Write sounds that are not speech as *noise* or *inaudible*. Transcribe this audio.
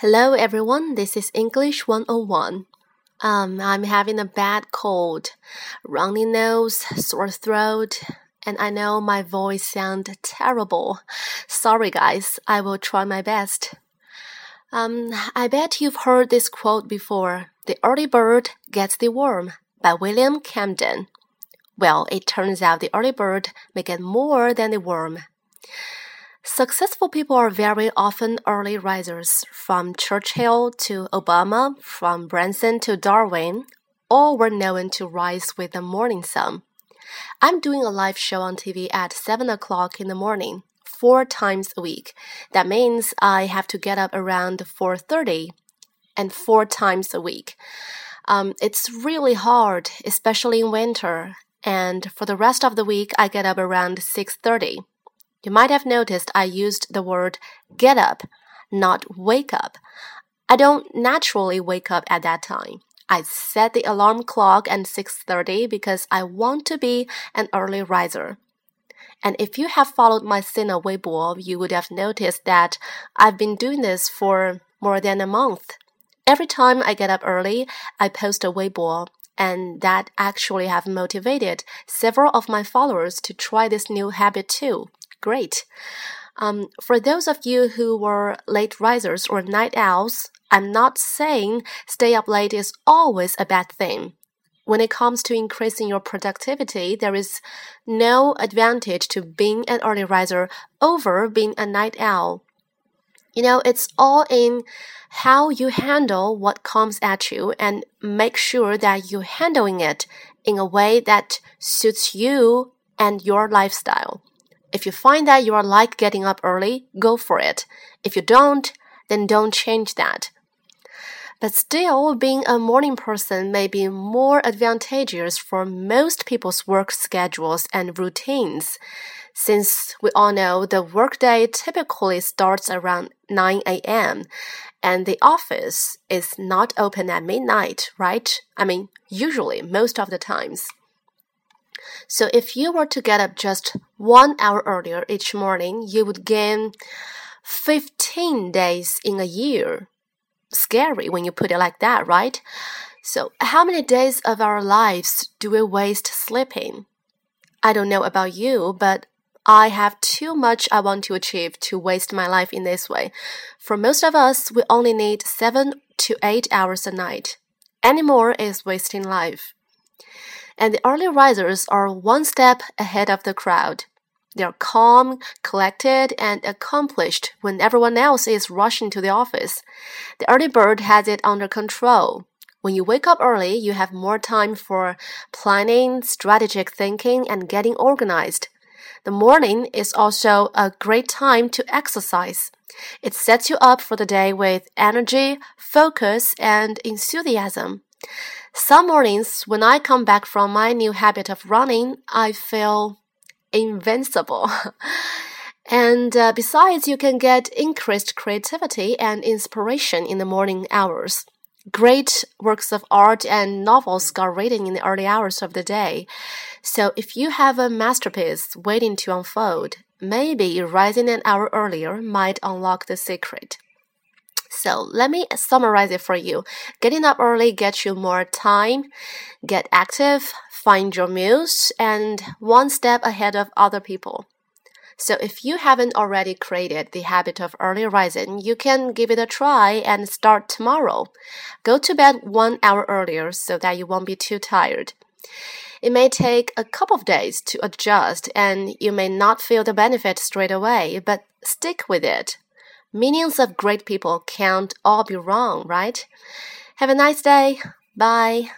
Hello everyone, this is English 101. Um, I'm having a bad cold, runny nose, sore throat, and I know my voice sounds terrible. Sorry guys, I will try my best. Um, I bet you've heard this quote before. The early bird gets the worm by William Camden. Well, it turns out the early bird may get more than the worm. Successful people are very often early risers, from Churchill to Obama, from Branson to Darwin. All were known to rise with the morning sun. I'm doing a live show on TV at 7 o'clock in the morning, four times a week. That means I have to get up around 4.30 and four times a week. Um, it's really hard, especially in winter. And for the rest of the week, I get up around 6.30. You might have noticed I used the word get up, not wake up. I don't naturally wake up at that time. I set the alarm clock at 6:30 because I want to be an early riser. And if you have followed my Sina Weibo, you would have noticed that I've been doing this for more than a month. Every time I get up early, I post a Weibo, and that actually have motivated several of my followers to try this new habit too. Great. Um, for those of you who were late risers or night owls, I'm not saying stay up late is always a bad thing. When it comes to increasing your productivity, there is no advantage to being an early riser over being a night owl. You know, it's all in how you handle what comes at you and make sure that you're handling it in a way that suits you and your lifestyle. If you find that you are like getting up early, go for it. If you don't, then don't change that. But still, being a morning person may be more advantageous for most people's work schedules and routines, since we all know the workday typically starts around 9 a.m. and the office is not open at midnight, right? I mean, usually, most of the times. So if you were to get up just one hour earlier each morning, you would gain 15 days in a year. Scary when you put it like that, right? So, how many days of our lives do we waste sleeping? I don't know about you, but I have too much I want to achieve to waste my life in this way. For most of us, we only need seven to eight hours a night. Any more is wasting life and the early risers are one step ahead of the crowd. They are calm, collected, and accomplished when everyone else is rushing to the office. The early bird has it under control. When you wake up early, you have more time for planning, strategic thinking, and getting organized. The morning is also a great time to exercise. It sets you up for the day with energy, focus, and enthusiasm. Some mornings, when I come back from my new habit of running, I feel invincible. *laughs* and uh, besides, you can get increased creativity and inspiration in the morning hours. Great works of art and novels got written in the early hours of the day. So if you have a masterpiece waiting to unfold, maybe rising an hour earlier might unlock the secret. So let me summarize it for you. Getting up early gets you more time, get active, find your muse, and one step ahead of other people. So if you haven't already created the habit of early rising, you can give it a try and start tomorrow. Go to bed one hour earlier so that you won't be too tired. It may take a couple of days to adjust and you may not feel the benefit straight away, but stick with it. Meanings of great people can't all be wrong, right? Have a nice day. Bye.